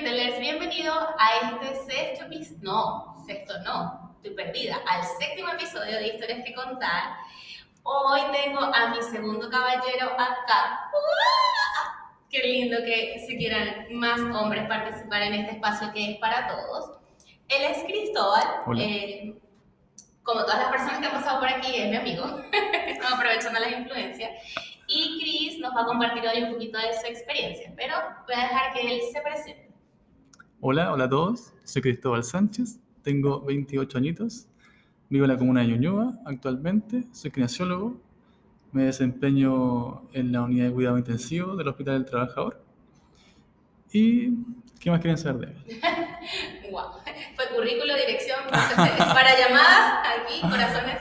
Storytellers, bienvenido a este sexto episodio, no, sexto no, estoy perdida, al séptimo episodio de Historias que Contar. Hoy tengo a mi segundo caballero acá. ¡Uah! Qué lindo que se quieran más hombres participar en este espacio que es para todos. Él es Cristóbal. Eh, como todas las personas que han pasado por aquí, es mi amigo, Estamos aprovechando las influencias. Y Cris nos va a compartir hoy un poquito de su experiencia, pero voy a dejar que él se presente. Hola, hola a todos. Soy Cristóbal Sánchez, tengo 28 añitos, vivo en la comuna de Ñuñoa actualmente, soy kinesiólogo, me desempeño en la unidad de cuidado intensivo del Hospital del Trabajador. ¿Y qué más quieren saber de mí? Wow. Fue currículo, dirección, para llamadas, aquí, corazones.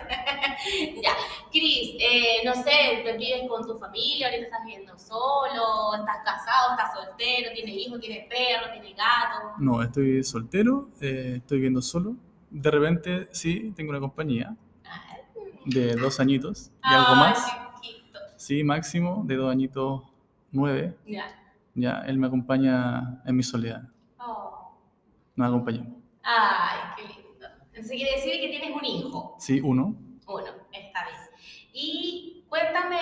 ya. Cris, eh, no sé, te vives con tu familia, ahorita estás viviendo solo, estás casado, estás soltero, tienes hijos, tienes perro, tienes gato. No, estoy soltero, eh, estoy viviendo solo. De repente sí, tengo una compañía Ay, de dos añitos y algo más. chiquito. Sí, máximo, de dos añitos, nueve. Ya. Ya, él me acompaña en mi soledad. Oh. Nos acompañó. Ay, qué lindo. Entonces quiere decir que tienes un hijo. Sí, uno. Uno. Y cuéntame,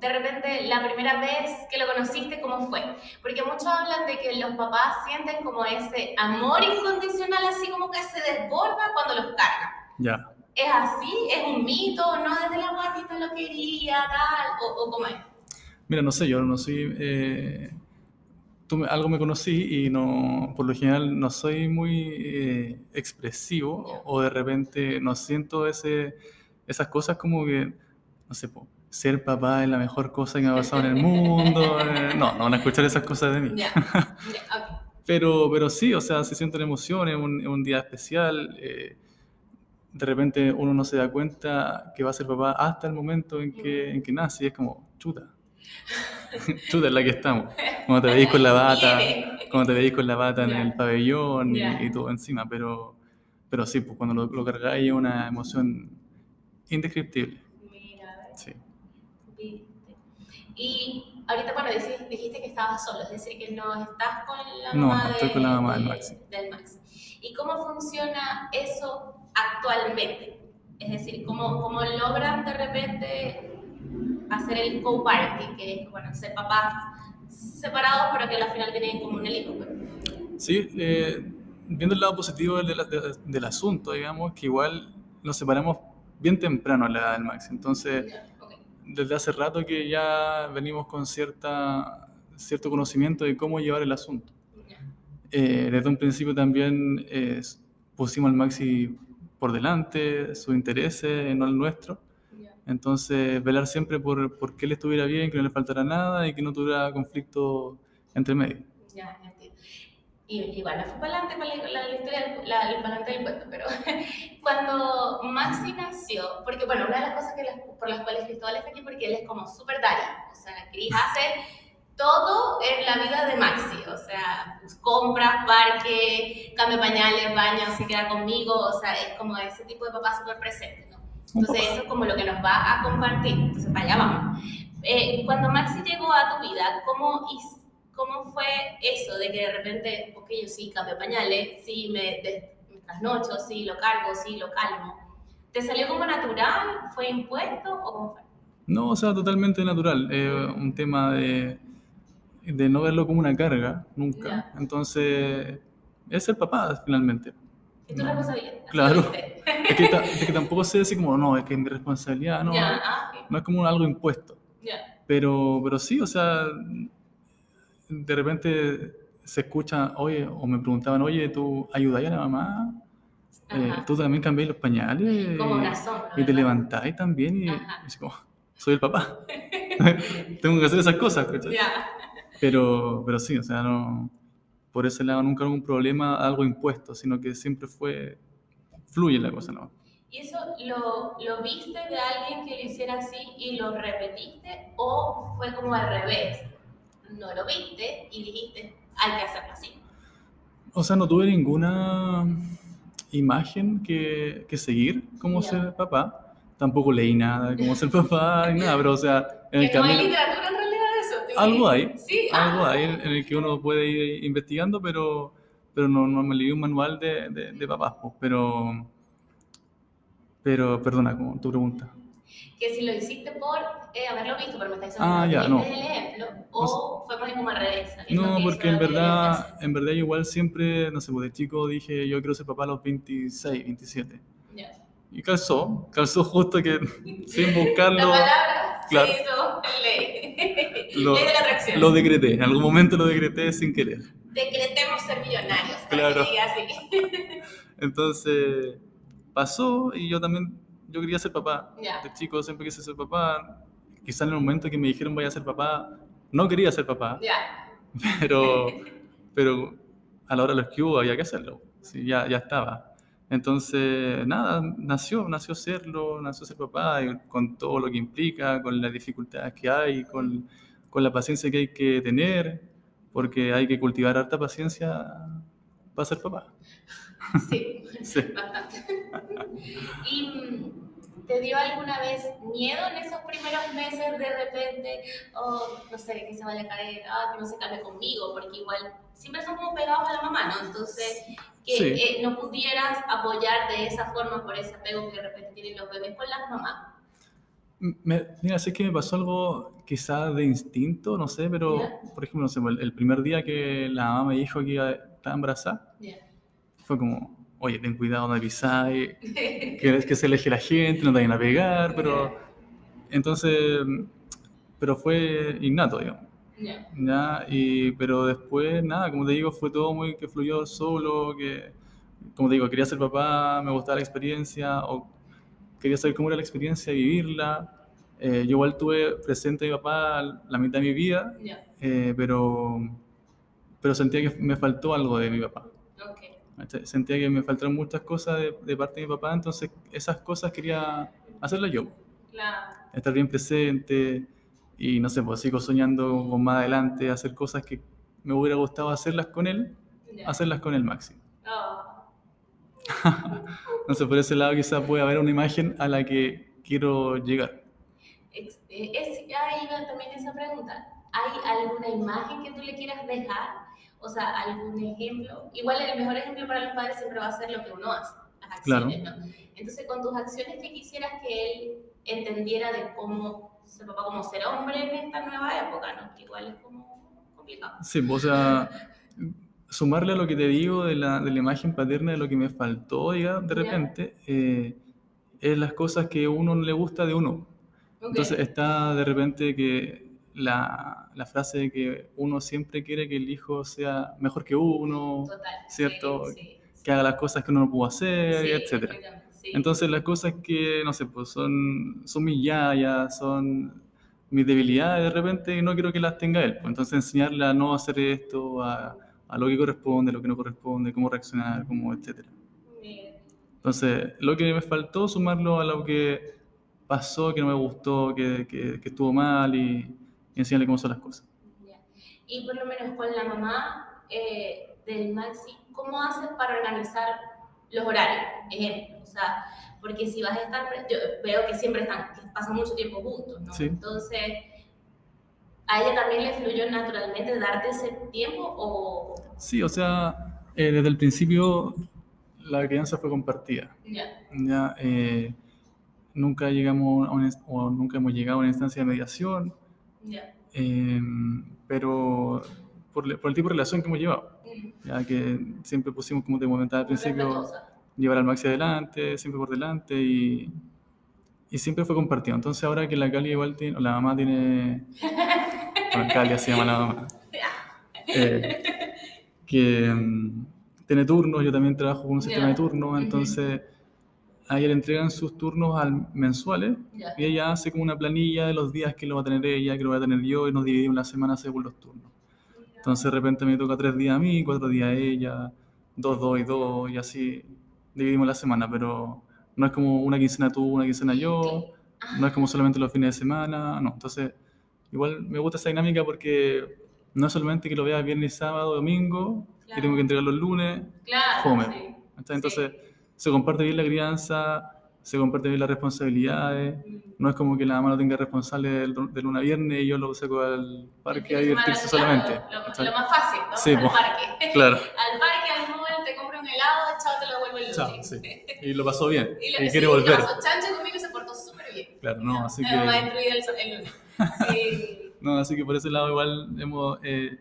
de repente, la primera vez que lo conociste, ¿cómo fue? Porque muchos hablan de que los papás sienten como ese amor incondicional, así como que se desborda cuando los cargan. Ya. ¿Es así? ¿Es un mito? ¿No desde la guatita lo quería, tal? ¿O, o cómo es? Mira, no sé, yo no soy... eh, tú me- algo me conocí y no, por lo general no soy muy eh, expresivo o de repente no siento ese, esas cosas como que, no sé, po, ser papá es la mejor cosa que me ha pasado en el mundo. eh, no, no van a escuchar esas cosas de mí. Ya, ya, ok. Pero, pero sí, o sea, se sienten emociones, un, es un día especial. eh, de repente uno no se da cuenta que va a ser papá hasta el momento en que, en que nace y es como, chuta. chuta es la que estamos. Cuando te veis con la bata, cuando te veis con la bata en Ya. el pabellón y, y todo encima, pero, pero sí, pues cuando lo, lo cargáis es una emoción indescriptible. Mira, a ver. Sí. Viste. Y ahorita, bueno, dijiste, dijiste que estabas solo, es decir, que no estás con la No, mamá, no estoy con la mamá del de- Maxi. del. ¿Y cómo funciona eso actualmente? Es decir, ¿cómo, cómo logran de repente hacer el co-parenting, que es, bueno, ser papás separados, pero que al final tienen en común el hijo? pues? Sí, eh, viendo el lado positivo del, del- del asunto, digamos, que igual nos separamos bien temprano a la edad del Max. Entonces, ok. Desde hace rato que ya venimos con cierta, cierto conocimiento de cómo llevar el asunto. Eh, desde un principio también eh, pusimos al Maxi por delante, sus intereses, no el nuestro. Entonces, velar siempre por, por que él estuviera bien, que no le faltara nada y que no tuviera conflicto entre medio. Y igual me fui para adelante para la, la- la historia, del- la, el para adelante del cuento, pero cuando Maxi nació, porque bueno, una de las cosas que las- por las cuales Cristóbal está aquí, porque él es como súper Dari, o sea, Cris hace todo en la vida de Maxi, o sea, pues, compras, parque, cambia pañales, baño, se queda conmigo, o sea, es como ese tipo de papá súper presente, ¿no? Entonces eso es como lo que nos va a compartir, entonces para allá vamos. Eh, cuando Maxi llegó a tu vida, ¿cómo, his- ¿cómo fue eso de que de repente, ok, yo sí cambio pañales, sí me, de- me trasnocho, sí lo cargo, sí lo calmo? ¿Te salió como natural? ¿Fue impuesto o cómo fue? No, o sea, totalmente natural. Eh, un tema de, de no verlo como una carga, nunca. Ya. Entonces, es el papá finalmente. ¿Es tu No. responsabilidad? Claro. Es que, es que tampoco sé así como, no, es que es mi responsabilidad, no. Ya, ah, ok, No es como algo impuesto. ya. Pero, pero sí, o sea, de repente se escucha, oye, o me preguntaban, oye, ¿tú ayudas a la mamá? Eh. ¿Tú también cambiáis los pañales? Como. Y te levantáis también y, y como, soy el papá. Tengo que hacer esas cosas. Ya. Pero, pero sí, o sea, no, por ese lado nunca hubo un problema, algo impuesto, sino que siempre fue, fluye la cosa, ¿no? ¿Y eso lo, lo viste de alguien que lo hiciera así y lo repetiste o fue como al revés? No lo viste y dijiste, hay que hacerlo así. O sea, no tuve ninguna imagen que, que seguir como Ya. ser papá. Tampoco leí nada como ser papá nada, pero o sea, en el Que no hay camino... literatura en realidad de eso. algo hay, Sí, algo ah, hay en, el que uno puede ir investigando, pero, pero no, no me leí un manual de, de, de papás, pero, pero, perdona, como tu pregunta. Que si lo hiciste por eh, haberlo visto, pero me estás diciendo Ah, que ya, no el ejemplo, o fue más como al revés. No, que porque en verdad, en verdad igual siempre, no sé, pues de chico dije yo quiero ser papá a los 26, 27. Ya. Y calzó, calzó justo que sin La buscarlo, palabra claro. se hizo ley. Lo- ley de la atracción. lo decreté, en algún momento lo decreté sin querer. Decretemos ser millonarios. Claro. así. Entonces pasó y yo también, yo quería ser papá. Ya. De chico siempre quise ser papá. Quizás en el momento que me dijeron vaya a ser papá, no quería ser papá, Ya. pero, pero a la hora de los que hubo había que hacerlo. Sí, ya, ya estaba. Entonces, nada, nació, nació serlo, nació ser papá, y con todo lo que implica, con las dificultades que hay, con, con la paciencia que hay que tener, porque hay que cultivar harta paciencia para ser papá. Sí, Sí. bastante. ¿Y mm, te dio alguna vez miedo en esos primeros meses de repente? O no sé, que se vaya a caer, ah, que no se calme conmigo, porque igual siempre son como pegados a la mamá, ¿no? Entonces, que Sí. eh, no pudieras apoyar de esa forma por ese apego que de repente tienen los bebés con las mamás. Me- mira, sé que me pasó algo quizás de instinto, no sé, pero Ya. por ejemplo, no sé, el, el primer día que la mamá me dijo que iba, estaba embarazada, Ya. fue como, oye, ten cuidado, no pisáis, que, que se aleje la gente, no te vayan a pegar, pero entonces, pero fue innato, digamos. Ya. ¿ya? Y, pero después, nada, como te digo, fue todo muy que fluyó solo, que, como te digo, quería ser papá, me gustaba la experiencia, o quería saber cómo era la experiencia, vivirla. Eh, yo igual tuve presente a mi papá la mitad de mi vida, Ya. eh, pero, pero sentía que me faltó algo de mi papá. Sentía que me faltaron muchas cosas de, de parte de mi papá, entonces esas cosas quería hacerlas yo Claro. estar bien presente y no sé, pues sigo soñando con más adelante hacer cosas que me hubiera gustado hacerlas con él, Ya. hacerlas con él máximo. Oh. No sé, por ese lado quizás puede haber una imagen a la que quiero llegar. Eh, Es, ahí va también esa pregunta. ¿Hay alguna imagen que tú le quieras dejar? O sea, algún ejemplo. Igual el mejor ejemplo para los padres siempre va a ser lo que uno hace, las acciones, ¿no? Entonces, con tus acciones, ¿qué quisieras que él entendiera de cómo ser papá, cómo ser hombre en esta nueva época, ¿no? Que igual es como complicado. Sí, pues, o sea, sumarle a lo que te digo de la, de la imagen paterna de lo que me faltó, diga, de Ya. repente, eh, es las cosas que a uno no le gusta de uno. Ok. Entonces está de repente que la, la frase de que uno siempre quiere que el hijo sea mejor que uno, Total. ¿cierto? Sí, sí, sí. que haga las cosas que uno no pudo hacer, etcétera. sí. Entonces las cosas que, no sé, pues son, son mis yayas, son mis debilidades de repente y no quiero que las tenga él. Pues entonces enseñarle a no hacer esto, a, a lo que corresponde, lo que no corresponde, cómo reaccionar, cómo, etcétera. Entonces, lo que me faltó, sumarlo a lo que pasó, que no me gustó, que, que- que estuvo mal y, y enseñarle cómo son las cosas. Y por lo menos con la mamá eh, del Maxi, ¿cómo haces para organizar los horarios? Ejemplo, o sea, porque si vas a estar, yo veo que siempre están, que pasan mucho tiempo juntos, ¿no? Sí. Entonces, ¿a ella también le fluyó naturalmente darte ese tiempo o Sí, o sea, eh, desde el principio la crianza fue compartida. ya? Ya, eh, nunca llegamos a una o nunca hemos llegado a una instancia de mediación, Ya. eh, pero por, el tipo de relación que hemos llevado, Mm. ya que siempre pusimos, como te comentaba al principio, llevar al maxi adelante, siempre por delante y, y siempre fue compartido. Entonces ahora que la Cali igual tiene, o la mamá tiene, bueno, Cali se llama la mamá, eh, que mm, tiene turnos, yo también trabajo con un sistema de turnos, entonces a ella le entregan sus turnos al, mensuales Ya. y ella hace como una planilla de los días que lo va a tener ella, que lo voy a tener yo y nos dividimos la semana según los turnos. Entonces de repente me toca tres días a mí, cuatro días a ella, dos, dos y dos y así dividimos la semana, pero no es como una quincena tú, una quincena yo, no es como solamente los fines de semana, no. Entonces igual me gusta esa dinámica porque no es solamente que lo vea viernes, sábado, domingo, que Claro. tengo que entregar los lunes, Claro. fome. sí. Entonces se comparte bien la crianza, se comparten bien las responsabilidades. No es como que la mamá lo tenga responsable de luna a viernes y yo lo saco al parque a divertirse solamente. Lo, lo, más fácil, ¿no? Sí, al pues, parque. claro. al parque, al mall, te compro un helado, chao, te lo devuelvo el lunes. Chao, sí. Y lo pasó bien. Y, lo, y sí, quiere volver. Pasó chancho conmigo se portó súper bien. Claro, no, así que... va a destruir el, el lunes. Sí. No, así que por ese lado igual hemos eh,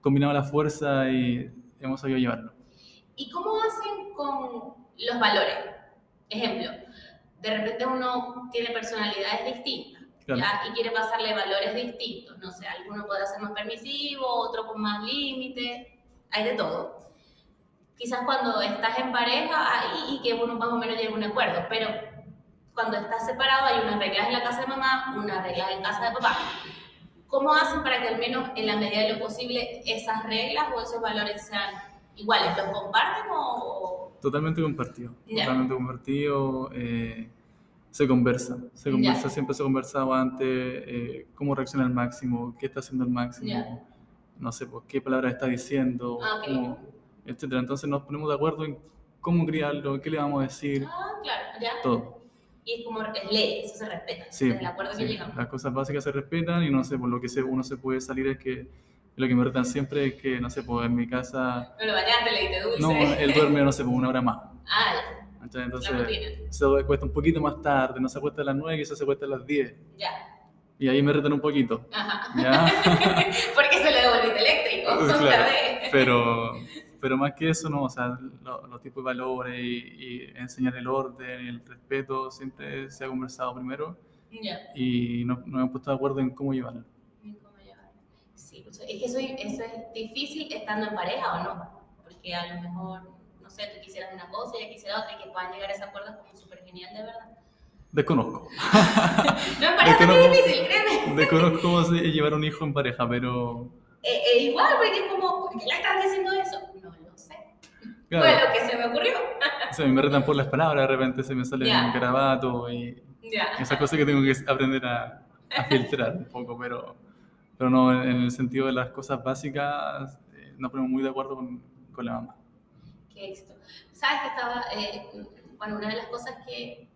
combinado la fuerza y hemos sabido llevarlo. ¿Y cómo hacen con los valores? Ejemplo, de repente uno tiene personalidades distintas Claro. ¿ya? y quiere pasarle valores distintos. No sé, alguno puede ser más permisivo, otro con más límites, hay de todo. Quizás cuando estás en pareja ahí y que uno más o menos llegue a un acuerdo, pero cuando estás separado hay unas reglas en la casa de mamá, unas reglas en casa de papá. ¿Cómo hacen para que al menos en la medida de lo posible esas reglas o esos valores sean iguales? ¿Los comparten o...? Totalmente compartido. Ya. Totalmente compartido. eh, se conversa. Se conversa, Ya. siempre se ha conversado antes eh, cómo reacciona el máximo, qué está haciendo el máximo, Ya. no sé, pues, qué palabra está diciendo, Ah, ok. cómo- etcétera. Entonces nos ponemos de acuerdo en cómo criarlo, qué le vamos a decir, Ah, claro, ya. todo. Y es como es ley, eso se respeta. Sí, el acuerdo sí, que llegamos. las cosas básicas se respetan y no sé, por lo que uno se puede salir es que lo que me retan siempre es que, no sé, pues en mi casa, No lo bañaste, le diste dulce. no, él duerme, no sé, pues una hora más. Ah, ya. Entonces se acuesta un poquito más tarde, no se acuesta a las 9, quizás se acuesta a las 10. Ya. Y ahí me retan un poquito. Ajá. ¿Ya? Porque se le devolviste eléctrico. claro. Pero, pero más que eso, no, o sea, lo- los tipos de valores y, y enseñar el orden, el respeto, siempre se ha conversado primero Ya. y nos, nos hemos puesto de acuerdo en cómo llevarlo. Sí, es que eso, eso es difícil estando en pareja o no. Porque a lo mejor, no sé, tú quisieras una cosa y ella quisiera otra y que puedan llegar a ese acuerdo es como súper genial, de verdad. Desconozco. No, en pareja es no- difícil, créeme. Desconozco cómo se llevar un hijo en pareja, pero Eh, eh, igual, porque es como, ¿por qué le estás diciendo eso? No lo sé. claro, Fue lo que se me ocurrió. o sea, me retan por las palabras, de repente se me sale Ya. un garabato y Ya. esas cosas que tengo que aprender a, a filtrar un poco, pero, pero no, en el sentido de las cosas básicas, eh, nos ponemos muy de acuerdo con, con la mamá. Qué éxito. ¿Sabes que estaba, eh, bueno, una de las cosas que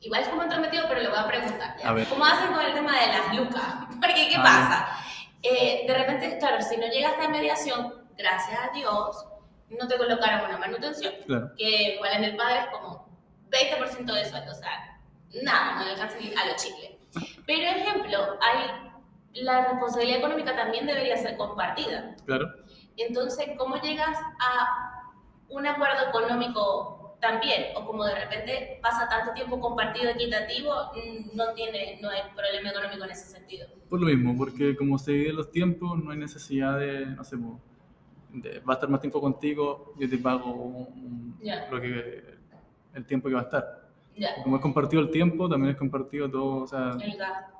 igual es como entrometido, pero le voy a preguntar. ¿ya? A ver. ¿Cómo hacen con el tema de las lucas? Porque, ¿qué A pasa? Eh, de repente, claro, si no llegaste a mediación, gracias a Dios, no te colocaron una manutención, Claro, que igual en el padre es como 20% de sueldo, o sea, nada, no le alcanza ni a los chicles. Pero, ejemplo, hay, la responsabilidad económica también debería ser compartida. claro. Entonces, ¿cómo llegas a un acuerdo económico también? O como de repente pasa tanto tiempo compartido equitativo, mm, no tiene, no hay problema económico en ese sentido. Por lo mismo, porque como se dividen los tiempos, no hay necesidad de, no sé, de- va a estar más tiempo contigo, yo te pago un- lo que, el tiempo que va a estar. Ya, Como es compartido el tiempo, también es compartido todo, o sea,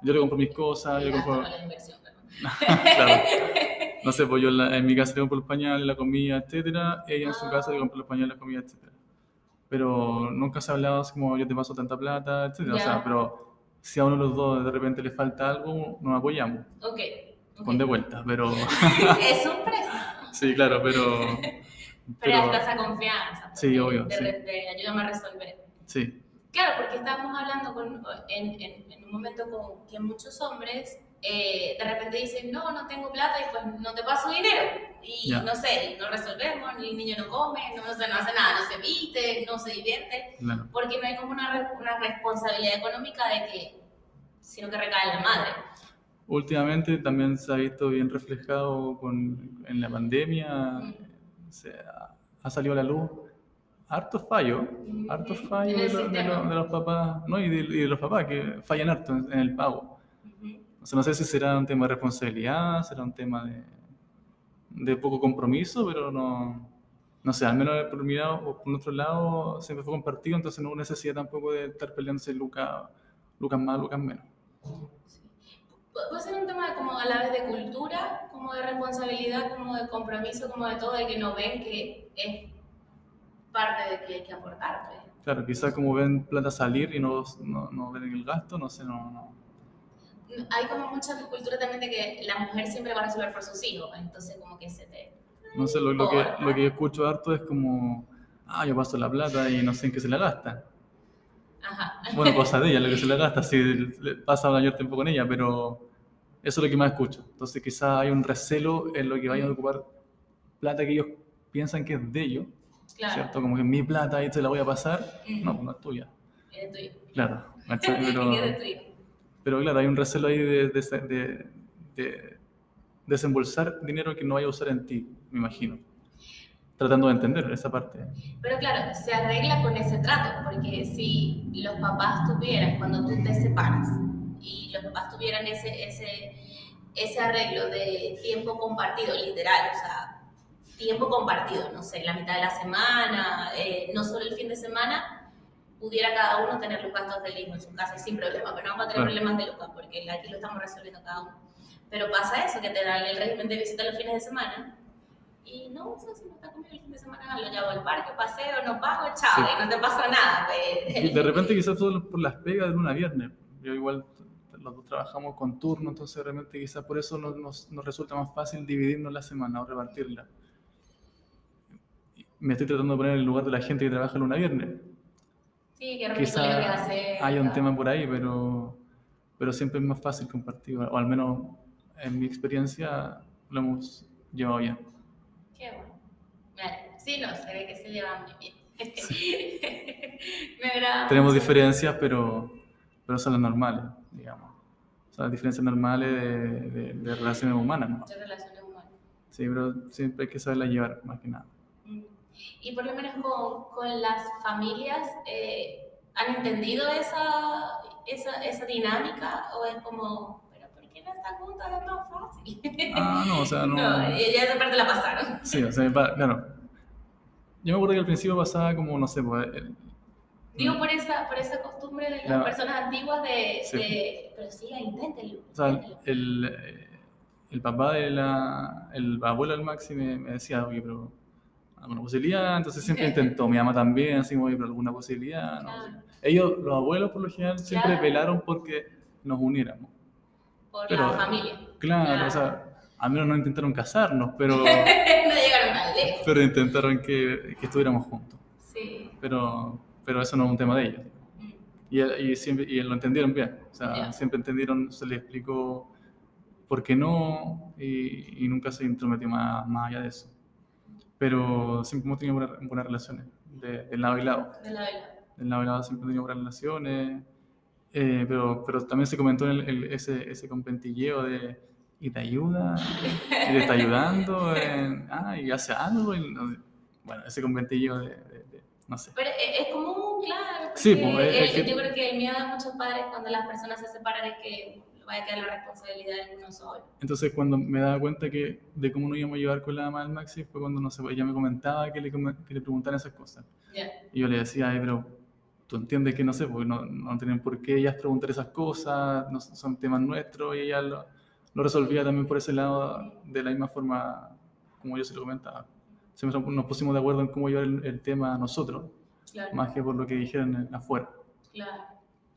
yo le compro mis cosas, yo compro, la inversión. claro. No sé, pues yo en, la- en mi casa le compro los pañales, la comida, etcétera. Ella en su Ah. casa le compra los pañales, la comida, etcétera. Pero nunca se ha hablado así como yo te paso tanta plata, etcétera. O Ya. sea, pero si a uno de los dos de repente le falta algo, nos apoyamos, Ok. ok. con de vuelta. Pero es un préstamo, sí, claro, pero. pero pero hasta esa confianza. Sí, obvio, De, sí. de ayúdame a resolver. sí, Claro, porque estábamos hablando con, en, en, en un momento con que muchos hombres eh, de repente dicen, no, no tengo plata y pues no te paso dinero. Y Ya. no sé, no resolvemos, el niño no come, no, no, sé, no hace nada, no se viste, no se divierte, claro. porque no hay como una, una responsabilidad económica de que, sino que recae en la madre. Últimamente también se ha visto bien reflejado con, en la pandemia, Mm. se ha, ha salido a la luz hartos Ujú. fallos En de, lo- de lo- de los papás, ¿no? Y de, y de los papás que fallan harto en, en el pago. O sea, no sé si será un tema de responsabilidad, será un tema de, de poco compromiso, pero no, no sé, al menos por mi lado o por otro lado siempre fue compartido, entonces no hubo necesidad tampoco de estar peleándose lucas, lucas más, lucas menos. Sí. Pu- Puede ser un tema de como a la vez de cultura, como de responsabilidad, como de compromiso, como de todo, de que no ven que es parte de que hay que aportar. pues. Claro, quizás como ven plata salir y no, no, no ven el gasto, no sé, no, no. Hay como mucha cultura también de que la mujer siempre va a resolver por sus hijos, entonces como que se te... No sé, lo, lo que, lo que escucho harto es como, ah, yo paso la plata y no sé en qué se la gastan. Ajá. Bueno, cosa de ella, lo que se le gasta, si pasa mayor tiempo con ella, pero eso es lo que más escucho. Entonces quizás hay un recelo en lo que vayan a ocupar plata que ellos piensan que es de ellos, Claro. ¿cierto? Como que mi plata ahí te la voy a pasar. No, no es tuya. Es tuyo. Claro. Pero, pero claro, hay un recelo ahí de, de, de- de desembolsar dinero que no vaya a usar en ti, me imagino. Tratando de entender esa parte. Pero claro, se arregla con ese trato, porque si los papás tuvieran, cuando tú te separas, y los papás tuvieran ese, ese, ese arreglo de tiempo compartido, literal, o sea, tiempo compartido, no sé, la mitad de la semana, eh, no solo el fin de semana, pudiera cada uno tener los gastos del hijo en su casa y sin problema, pero no vamos a tener problemas de lucas, porque aquí lo estamos resolviendo cada uno. Pero pasa eso, que te dan el régimen de visita los fines de semana, y no, o sea, si no está conmigo el fin de semana, lo llevo al parque, paseo, no pago, chao, Sí. y no te pasa nada. pues. Y de repente quizás solo por las pegas de luna a viernes. Yo igual los dos trabajamos con turno, entonces de repente quizás por eso nos, nos, nos resulta más fácil dividirnos la semana o repartirla. Me estoy tratando de poner en el lugar de la gente que trabaja luna a viernes. Sí, qué rico que hace. hay un tema por ahí, pero, pero siempre es más fácil compartir, o al menos en mi experiencia lo hemos llevado bien. Qué bueno. Vale. Sí, no, se ve que se llevan muy bien. Me agrada. Tenemos mucho. diferencias, pero, pero son las normales, digamos. Son las diferencias normales de, de- de relaciones humanas, ¿no? Muchas relaciones humanas. Sí, pero siempre hay que saberlas llevar, más que nada. Mm. Y por lo menos con, con las familias, eh, ¿han entendido esa, esa, esa dinámica? ¿O es como, pero ¿por qué no están juntas? Es más fácil. Ah, no, o sea, no... No, ya esa parte la pasaron. Sí, o sea, claro. Yo me acuerdo que al principio pasaba como, no sé, pues, el- Digo por esa, por esa costumbre de las La- personas antiguas de, Sí. de pero sí, inténtenlo. o sea, el, eh, el papá de la... El abuelo del Maxi me, me decía, oye, pero alguna posibilidad, entonces siempre intentó, mi mamá también, así como, alguna posibilidad, no. Claro. Ellos, los abuelos por lo general, siempre Claro. pelaron porque nos uniéramos. Por Pero, la familia. Claro, Claro. o sea, a menos no intentaron casarnos, pero, no llegaron tan lejos. pero intentaron que, que estuviéramos juntos. Sí. Pero, pero eso no es un tema de ellos. Mm. Y, y, siempre, y lo entendieron bien. O sea, Ya. siempre entendieron, se les explicó por qué no y, y nunca se intrometió más, más allá de eso. Pero siempre hemos tenido buenas, buenas relaciones, de, de lado y lado. De la vela. Del lado y lado siempre hemos tenido buenas relaciones. eh, pero, pero también se comentó en el- el- ese, ese compentilleo de y te ayuda, y te está ayudando, en- ah, y hace algo. y bueno, ese compentilleo de, de- de- no sé. Pero es, es común, claro. Sí, pues, es- es que- Yo creo que el miedo de muchos padres cuando las personas se separan es que vaya a quedar la responsabilidad en uno solo. Entonces, cuando me daba cuenta que de cómo nos íbamos a llevar con la mamá del Maxi, fue cuando no sé, ella me comentaba que le, que le preguntaran esas cosas. Ya. Y yo le decía, ay, pero tú entiendes que no sé, porque no, no tienen por qué ellas preguntar esas cosas, no son- temas nuestros, y ella lo, lo resolvía también por ese lado de la misma forma como yo se lo comentaba. Siempre nos pusimos de acuerdo en cómo llevar el, el tema nosotros, Claro. más que por lo que dijeran en- afuera. claro.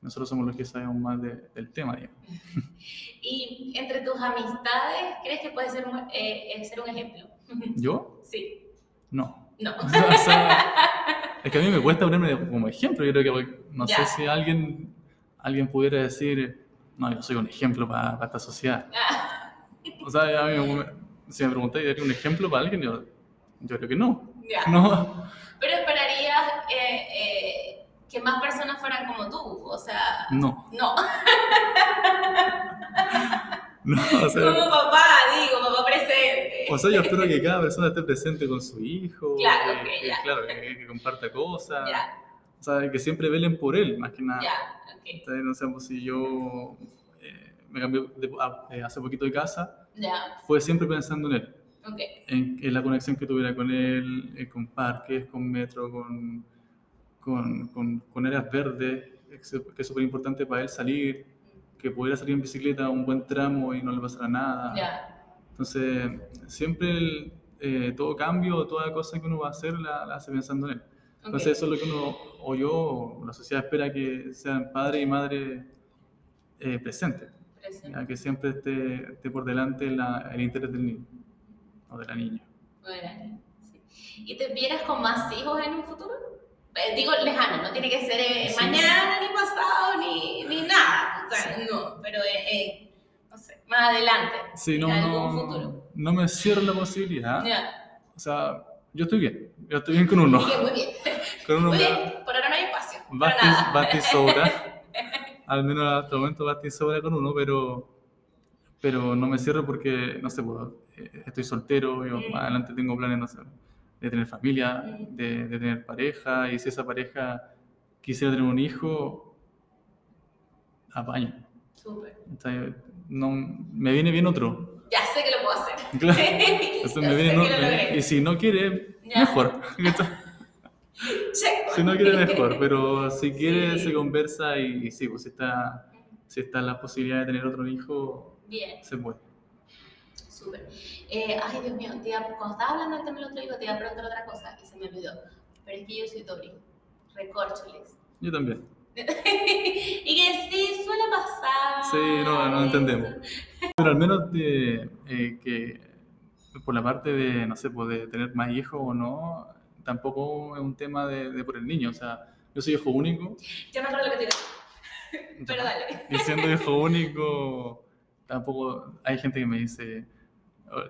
Nosotros somos los que sabemos más de- del tema, digamos. Y entre tus amistades, ¿crees que puede ser, un- eh, eh, ser un ejemplo? ¿Yo? sí. No. No. O sea, es que a mí me cuesta ponerme como ejemplo. Yo creo que no Ya. sé si alguien, alguien pudiera decir, no, yo soy un ejemplo para, para esta sociedad. Ah, O sea, a mí me- si me preguntáis, ¿eres un ejemplo para alguien? Yo, yo creo que no. ya. No, Pero eh, que más personas fueran como tú. O sea, no, no. no. O sea, Como papá, digo, papá presente. o sea, yo espero que cada persona esté presente con su hijo. Claro, que, ok, que, ya. claro, que, que comparta cosas. Ya, O sea, que siempre velen por él, más que nada. ya, ok. Entonces, no sé, pues si yo eh, me cambié de- a- eh, hace poquito de casa, Ya, fue siempre pensando en él. ok. en, en la conexión que tuviera con él, eh, con parques, con metro, con, con, con, con áreas verdes, que es súper importante para él salir, que pudiera salir en bicicleta un buen tramo y no le pasara nada. Ya, Entonces, siempre el, eh, todo cambio, toda cosa que uno va a hacer, la, la hace pensando en él. Entonces, eso es lo que uno, o yo, o la sociedad espera que sean padre y madre eh, presentes, Presente. que siempre esté, esté por delante la- el interés del niño o de la niña. Bueno, sí. ¿Y te vieras con más hijos en un futuro? Eh, digo lejano, no tiene que ser eh, Sí. mañana, ni pasado, ni, ni nada. O sea, no, pero eh, eh, no sé, más adelante. Sí, no, algún no, futuro. no me cierro la posibilidad. Ya. O sea, yo estoy bien. Yo estoy bien con uno. Muy bien, muy bien. Con uno Muy bien, por ahora no hay espacio. Y sobra. Al menos hasta el momento basta y sobra con uno, pero, pero no me cierro porque, no sé, pues, eh, estoy soltero, yo Mm. más adelante tengo planes, no sé, de tener familia, de, de tener pareja, y si esa pareja quisiera tener un hijo, apaño. Súper. No, me viene bien otro. Ya sé que lo puedo hacer. Claro. Entonces me viene, no- y si no quiere, Ya. mejor. Si no quiere, mejor, pero si quiere, Sí. se conversa y, y sí, pues si está, si está la posibilidad de tener otro hijo, Bien, se puede. Súper. Eh, ay, Dios mío, te iba- cuando estaba hablando del tema del otro hijo, te iba a preguntar otra cosa y se me olvidó. Pero es que yo soy Tori. Recorcholes. Yo también. y que sí, suele pasar. Sí, no, no entendemos. Pero al menos de, eh, que por la parte de, no sé, pues de tener más hijos o no, tampoco es un tema de, de por el niño. O sea, yo soy hijo único. Ya me acuerdo lo que te iba Pero dale. Y siendo hijo único, tampoco hay gente que me dice, "Oh,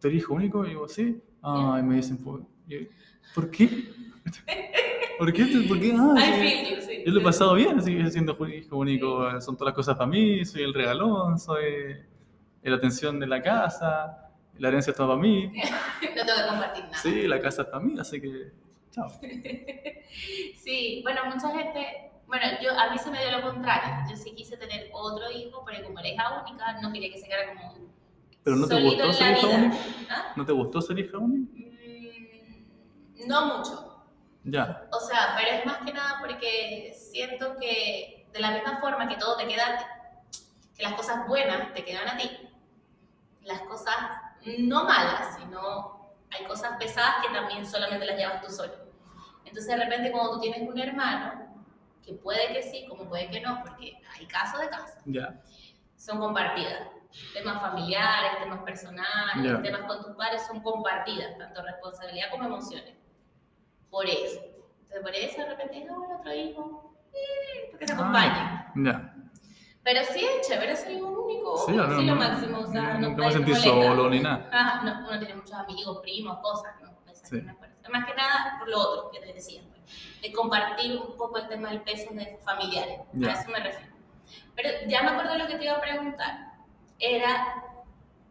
¿tú eres hijo único? Y digo, sí. Ah, y me dicen, "¿Por y- ¿por qué? ¿Por qué? ¿Por qué? Ah, sí. you, sí. Yo lo he pasado bien, así que siendo hijo único, son todas las cosas para mí, soy el regalón, soy la atención de la casa, la herencia es toda para mí, No tengo que compartir nada. sí, la casa es para mí, así que, chao. Sí, bueno, mucha gente, bueno, yo a mí se me dio lo contrario. Yo sí quise tener otro hijo, pero como era hija única, no quería que se quedara como ¿Pero no te gustó ser hija vida. única? ¿Ah? ¿No te gustó ser hija única? Mm, No mucho. Ya, O sea, pero es más que nada porque siento que de la misma forma que todo te queda que las cosas buenas te quedan a ti, las cosas no malas, sino hay cosas pesadas que también solamente las llevas tú solo. Entonces de repente cuando tú tienes un hermano, que puede que sí, como puede que no, porque hay casos de casos, ya, son compartidas. Temas familiares, temas personales, temas con tus padres son compartidas, tanto responsabilidad como emociones. Por eso. Entonces, por eso de repente, no, el otro hijo, eh, porque se. Ah, ya. Pero sí es chévere ser hijo único, Sí, sí, no, lo máximo, o sea, no, me no sentí molesta. solo ni nada. Ajá, no, uno tiene muchos amigos, primos, cosas, ¿no? Sí. es. Más que nada por lo otro que te decía, de compartir un poco el tema del peso de familiares, Ya. a eso me refiero. Pero ya me acuerdo lo que te iba a preguntar, era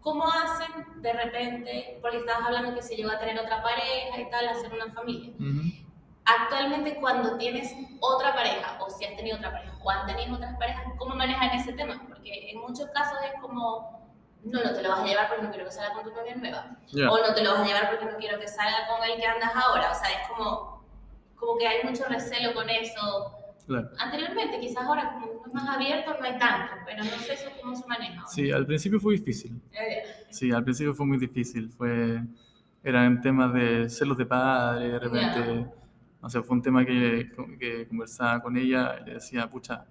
cómo hacen de repente, porque estabas hablando que se llegó a tener otra pareja y tal, hacer una familia. Ujú. Actualmente cuando tienes otra pareja, o si has tenido otra pareja, o han tenido otras parejas, ¿cómo manejan ese tema? Porque en muchos casos es como, no, no te lo vas a llevar porque no quiero que salga con tu novia nueva. Ya. O no te lo vas a llevar porque no quiero que salga con el que andas ahora. O sea, es como, como que hay mucho recelo con eso. Claro. Anteriormente, quizás ahora como es más abierto, no hay tanto, pero no sé eso cómo se maneja. Sí, al principio fue difícil. Eh, Sí, al principio fue muy difícil. Fue, eran temas de celos de padre, de repente, no sé, fue un tema que, que conversaba con ella, y le decía, pucha,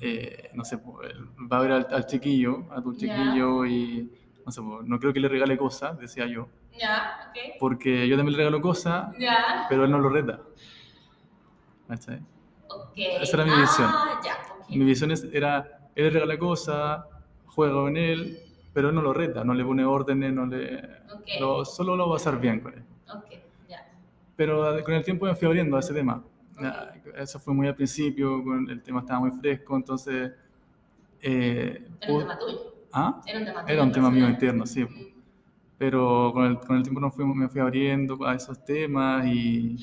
eh, no sé, va a ver al, al chiquillo, a tu chiquillo, y no sé, no creo que le regale cosas, decía yo, Ya, ok. porque yo también le regalo cosas, Ya, pero él no lo reta. ¿Cachai? ok. Esa era mi visión. Ah, ya, ok. Mi visión es- era, él le regala cosas, juega con él, pero él no lo reta, no le pone órdenes, no le, Ok, lo- solo lo va a pasar bien con él. ya. Pero con el tiempo me fui abriendo a ese tema. Ya, Eso fue muy al principio, con- el tema estaba muy fresco, entonces... eh, Era un tema tuyo. ¿Ah? Era un tema. Era un tema mío interno, sí. Mm, Pero con el, con el tiempo nos fui- me fui abriendo a esos temas y,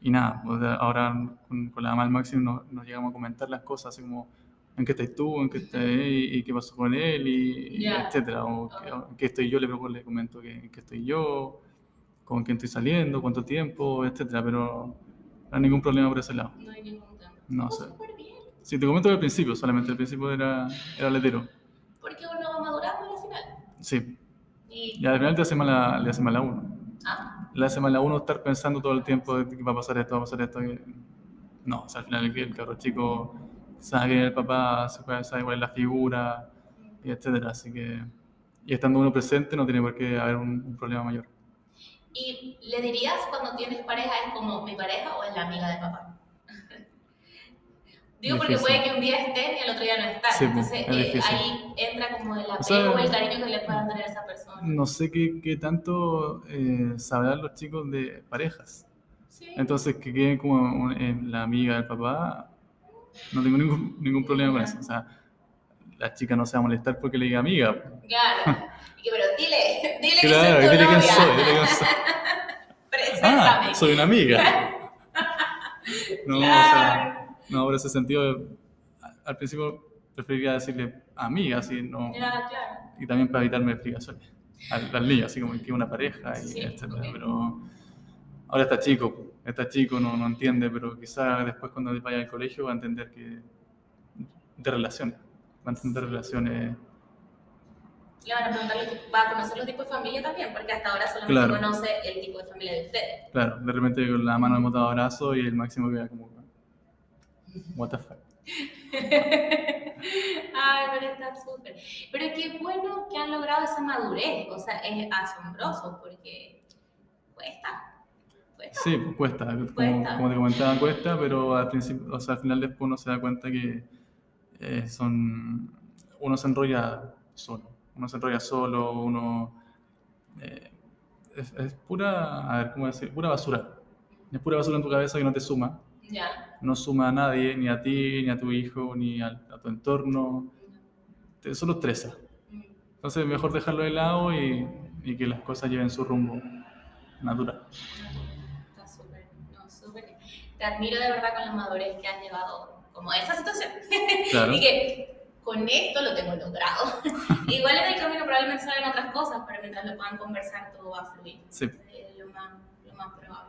y nada, o sea, ahora con, con la mamá del Máximo nos, nos llegamos a comentar las cosas, así como en qué estás tú, en qué estás y, y qué pasó con él, y, y Ya. etcétera. O, qué- o en qué estoy yo, le, le comento que, en qué estoy yo, con quién estoy saliendo, cuánto tiempo, etcétera. Pero no hay ningún problema por ese lado. No hay ningún tema. No sé. bien. Sí, te comento al principio, solamente al principio era, era letero. Porque uno va madurando al final. Sí, Y, y al final te hace mal la, le hace mal a uno. ah, le hace mal a uno estar pensando todo el tiempo de que va a pasar esto, va a pasar esto. que- No, o sea, al final el, el cabro chico sabe es el papá, sabe cuál es la figura, y etcétera. Así que, y estando uno presente no tiene por qué haber un, un problema mayor. Y le dirías cuando tienes pareja, ¿es como mi pareja o es la amiga de papá? Digo porque Difícil. puede que un día estén y el otro día no estén. Sí, Entonces es eh, ahí entra como el apego sea, o el cariño que le puedan tener a esa persona. No sé qué, qué tanto eh, sabrán los chicos de parejas. Sí. Entonces, que queden como eh, la amiga del papá, no tengo ningún, ningún problema con eso. O sea, la chica no se va a molestar porque le diga amiga. Claro. Y que, pero dile, dile Claro, que soy tu dile quién novia. soy, dile quién soy. Preséntame. Ah, soy una amiga. No, o sea, no, por ese sentido, al principio preferiría decirle amiga, así, no. Ya, claro. Y también para evitarme explicaciones al, al niño, así como que una pareja, y Sí, etcétera. ok. Pero ahora está chico, está chico, no, no entiende, pero quizás después cuando vaya al colegio va a entender que. de relaciones, va a entender relaciones. Le van a va a conocer los tipos de familia también, porque hasta ahora solamente Claro. conoce el tipo de familia de ustedes. Claro, de repente con la mano hemos dado abrazo y el máximo queda como. What the fuck. Ay, pero está súper. Pero qué bueno que han logrado esa madurez. O sea, es asombroso porque cuesta. Cuesta. Sí, pues, cuesta, como, Cuesta. como te comentaba, cuesta, pero al principio, o sea, al final después uno se da cuenta que eh, son, uno se enrolla solo, uno se enrolla solo, uno eh, es, es pura, a ver, ¿cómo decir? Pura basura, es pura basura en tu cabeza que no te suma, Ya. no suma a nadie, ni a ti, ni a tu hijo, ni a, tu entorno, te, solo estresa. Entonces mejor dejarlo de lado y, y que las cosas lleven su rumbo natural. Está súper, no, súper. Te admiro de verdad con la madurez que has llevado como a esa situación. Claro. Y que con esto lo tengo logrado. Igual en el camino probablemente salen otras cosas, pero mientras lo puedan conversar todo va a fluir. Sí. Es lo más, lo más probable.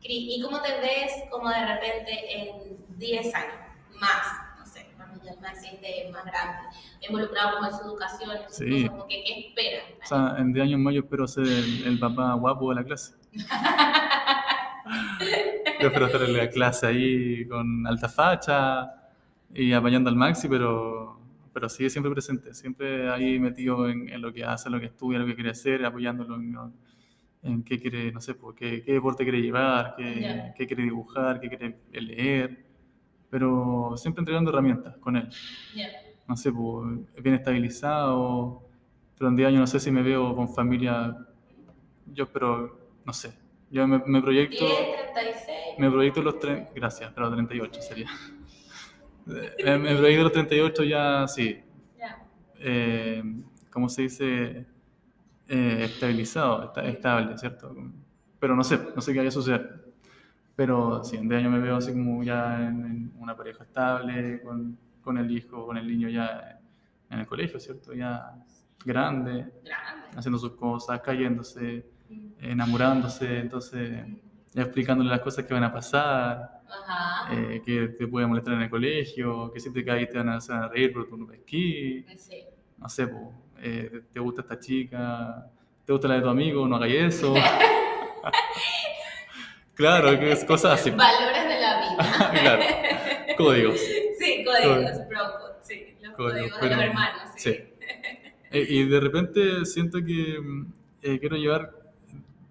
Cris, ¿y cómo te ves como de repente en 10 años? Más, no sé, cuando ya el Maxi esté más grande, involucrado como en su educación, en sus Sí. como que, ¿qué esperas? O sea, en 10 años más yo espero ser el, el papá guapo de la clase. Yo espero estar en la clase ahí con alta facha y apañando al maxi, pero, pero sigue siempre presente, siempre ahí metido en, en lo que hace, lo que estudia, lo que quiere hacer, apoyándolo en, en qué quiere, no sé, pues, qué, qué deporte quiere llevar, qué, Ya. qué quiere dibujar, qué quiere leer, pero siempre entregando herramientas con él Ya. no sé, pues, bien estabilizado, pero en 10 años no sé si me veo con familia, yo espero, no sé, yo me, me proyecto, 10, 36. me proyecto los tres, gracias, pero 38 sería. Eh, me proyecto los 38 ya, sí, Ya. eh, ¿cómo se dice? Eh, estabilizado, esta- estable, ¿cierto? Pero no sé, no sé qué vaya a suceder. Pero sí, en 10 años me veo así como ya en, en una pareja estable, con, con el hijo, con el niño ya en el colegio, ¿cierto? Ya grande, Grande. haciendo sus cosas, cayéndose, enamorándose, entonces ya explicándole las cosas que van a pasar, Ajá. eh, que te puede molestar en el colegio, que si te caes te van a hacer reír pero tú no pesquís, Sí. no sé, po, eh, te gusta esta chica, te gusta la de tu amigo, no hagáis eso. claro, que es cosas así. Valores de la vida. claro, códigos. Sí, códigos, bro sí, los Códigos, códigos de los hermanos, sí. sí. Eh, y de repente siento que mm, eh, quiero llevar,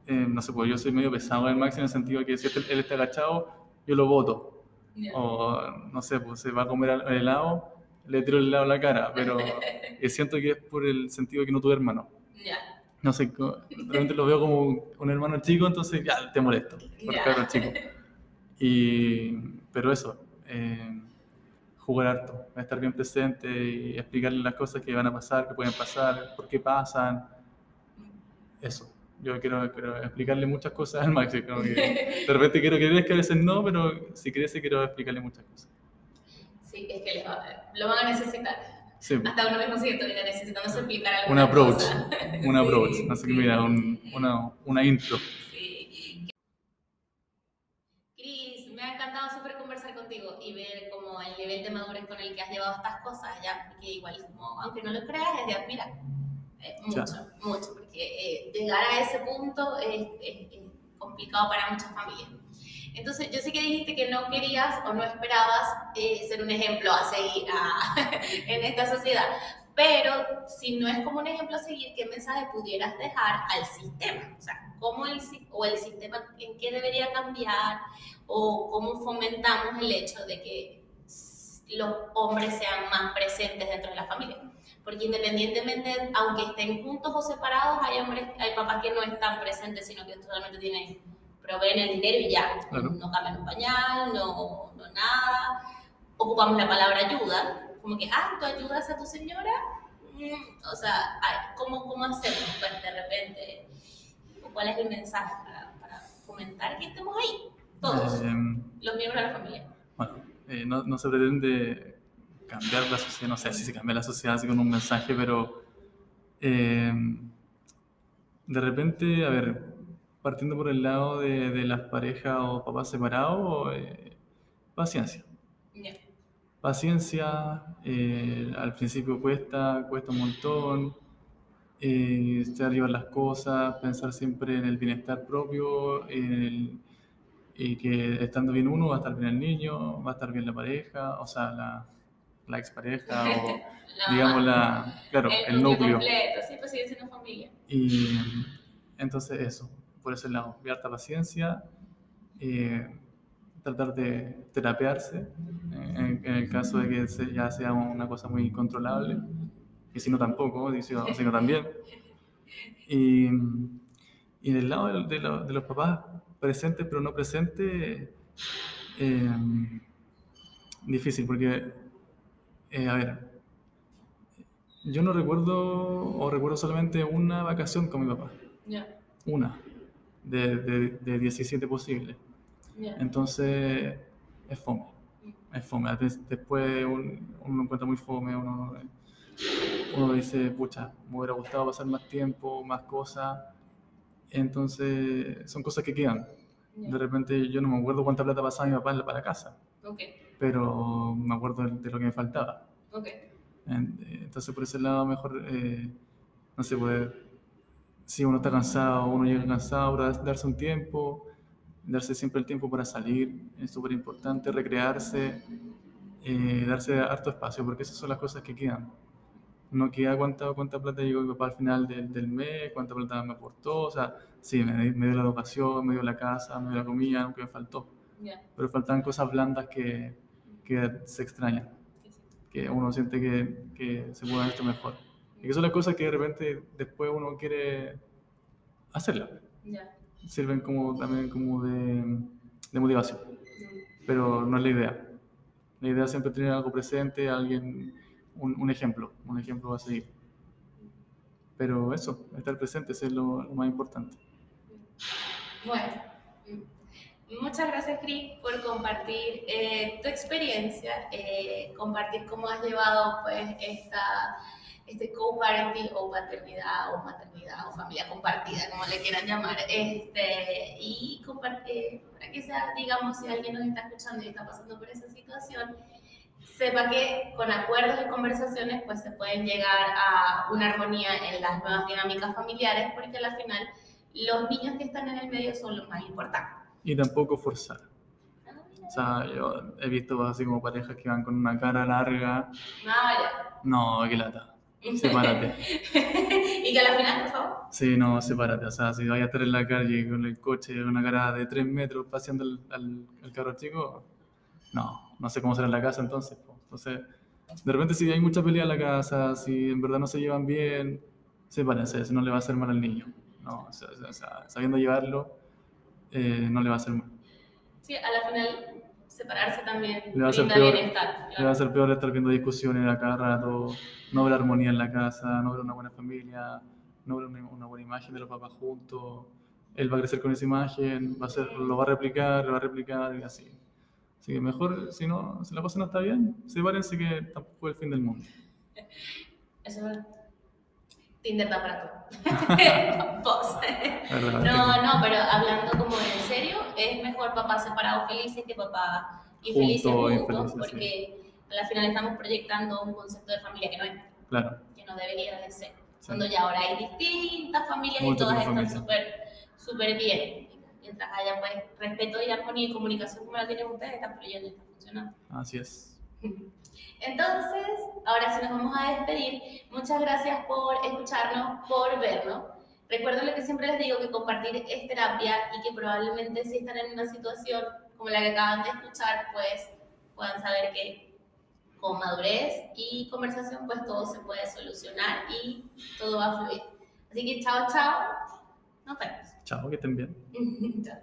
eh, no sé, pues yo soy medio pesado en el máximo en el sentido que si él él está agachado, yo lo boto. Ya. O no sé, pues se va a comer helado, le tiro el helado en la cara, pero siento que es por el sentido de que no tuve hermano. Ya. No sé, realmente lo veo como un, hermano chico, entonces ya te molesto por Ya. cabrón chico. Y, pero eso, eh, jugar harto, estar bien presente y explicarle las cosas que van a pasar, que pueden pasar, por qué pasan. Eso, yo quiero, quiero explicarle muchas cosas al Maxi. como que de repente quiero que crezca, a veces no, pero si crece quiero explicarle muchas cosas. Sí, es que les va- lo van a necesitar. Sí, Hasta uno mismo sigue todavía necesitando explicar un alguna approach, cosa. un approach, Sí, así que mira, un- una, una intro. Sí. Cris, me ha encantado súper conversar contigo y ver como el nivel de madurez con el que has llevado estas cosas, ya, porque igual, como, aunque no lo creas, es de admirar. Eh, mucho, mucho, porque eh, llegar a ese punto es, es- es complicado para muchas familias. Entonces, yo sé que dijiste que no querías o no esperabas eh, ser un ejemplo a seguir a- en esta sociedad, Pero si no es como un ejemplo a seguir, ¿qué mensaje pudieras dejar al sistema? O sea, ¿cómo el, o el sistema en qué debería cambiar? ¿O cómo fomentamos el hecho de que los hombres sean más presentes dentro de la familia? Porque independientemente, aunque estén juntos o separados, hay hombres, hay papás que no están presentes, sino que solamente tienen, proveen el dinero y ya. No cambian un pañal, no, no nada. Ocupamos la palabra ayuda, como que, ah, tú ayudas a tu señora. Mm, o sea, ¿cómo, cómo hacemos pues, de repente? ¿Cuál es el mensaje para, para fomentar que estemos ahí? Todos, em, los miembros de la familia. Bueno, eh, no, no, se pretende cambiar la sociedad, no sé si se cambia la sociedad así con un mensaje, pero em, de repente, a ver, partiendo por el lado de, de las parejas o papás separados, eh, paciencia paciencia, eh, al principio cuesta, cuesta un montón, eh, arriba las cosas, pensar siempre en el bienestar propio, y que estando bien uno va a estar bien el niño, va a estar bien la pareja, o sea, la, la expareja, o digamos la, claro, el, núcleo. Completo, sí, pues sigue siendo familia. Y entonces eso, por ese lado, de harta paciencia. Eh, tratar de terapearse en, el caso de que ya sea una cosa muy controlable, y si no tampoco, si no también. Y, y en el lado de, de, los papás presentes pero no presentes, eh, difícil, porque, eh, a ver, yo no recuerdo, o recuerdo solamente una vacación con mi papá. Una, de, de, de 17 posibles. Entonces, es fome. Es fome. Después uno, encuentra muy fome, uno, uno dice, pucha, me hubiera gustado pasar más tiempo, más cosas. Entonces, son cosas que quedan. De repente yo no me acuerdo cuánta plata pasaba mi papá para casa. Pero me acuerdo de, lo que me faltaba. Entonces, por ese lado, mejor, eh, no sé, puede, si uno está cansado, uno llega cansado, darse un tiempo, darse siempre el tiempo para salir, es súper importante, recrearse, eh, darse harto espacio, porque esas son las cosas que quedan. No queda cuánta, cuánta plata llegó mi papá al final del, del mes, cuánta plata me aportó, o sea, sí, me, dio la educación, me dio la casa, me dio la comida, aunque me faltó. Pero faltan cosas blandas que, que se extrañan, que uno siente que, que se puede hacer esto mejor. Y que son las cosas que de repente después uno quiere hacerlas sirven como también como de, de motivación. Pero no es la idea. La idea es siempre tener algo presente, alguien, un, un ejemplo, un ejemplo a seguir. Pero eso, estar presente es lo, lo más importante. Bueno, muchas gracias, Cris, por compartir eh, tu experiencia, eh, compartir cómo has llevado pues esta este co-parenting o paternidad o maternidad o familia compartida, como le quieran llamar, este, y compartir, para que sea, digamos, si alguien nos está escuchando y está pasando por esa situación, sepa que con acuerdos y conversaciones pues se pueden llegar a una armonía en las nuevas dinámicas familiares, porque al final los niños que están en el medio son los más importantes. Y tampoco forzar. Ah, o sea, yo he visto así como parejas que van con una cara larga. Ah, no, qué lata. Sepárate. y que a la final, por favor. Sí, no, sepárate. O sea, si vayas a estar en la calle con el coche una cara de 3 metros paseando al, al, carro chico, no, no sé cómo será en la casa entonces. Entonces, de repente si hay mucha pelea en la casa, si en verdad no se llevan bien, sepárense, eso no le va a hacer mal al niño. No, o sea, sabiendo llevarlo, eh, no le va a hacer mal. Sí, a la final separarse también le va a ser peor, bienestar. Le va a ser peor estar viendo discusiones a cada rato, no ver armonía en la casa, no ver una buena familia, no ver una, buena imagen de los papás juntos. Él va a crecer con esa imagen, va a ser, lo va a replicar, lo va a replicar y así. Así que mejor, si, no, si la cosa no está bien, sepárense que tampoco es el fin del mundo. Eso es Tinder da para todo. no, no, pero hablando como en serio, es mejor papás separados felices que papás infelices juntos, porque al final estamos proyectando un concepto de familia que no es. Claro. Que no debería de ser. Cuando ya ahora hay distintas familias y todas están súper súper bien. Mientras haya pues respeto y armonía y comunicación como la tienen ustedes, está fluyendo y está funcionando. Así es. Entonces, ahora sí nos vamos a despedir. Muchas gracias por escucharnos, por vernos. Recuerden lo que siempre les digo, que compartir es terapia y que probablemente si están en una situación como la que acaban de escuchar, pues puedan saber que con madurez y conversación, pues todo se puede solucionar y todo va a fluir. Así que chao, chao. Nos vemos. Chao, que estén bien. chao.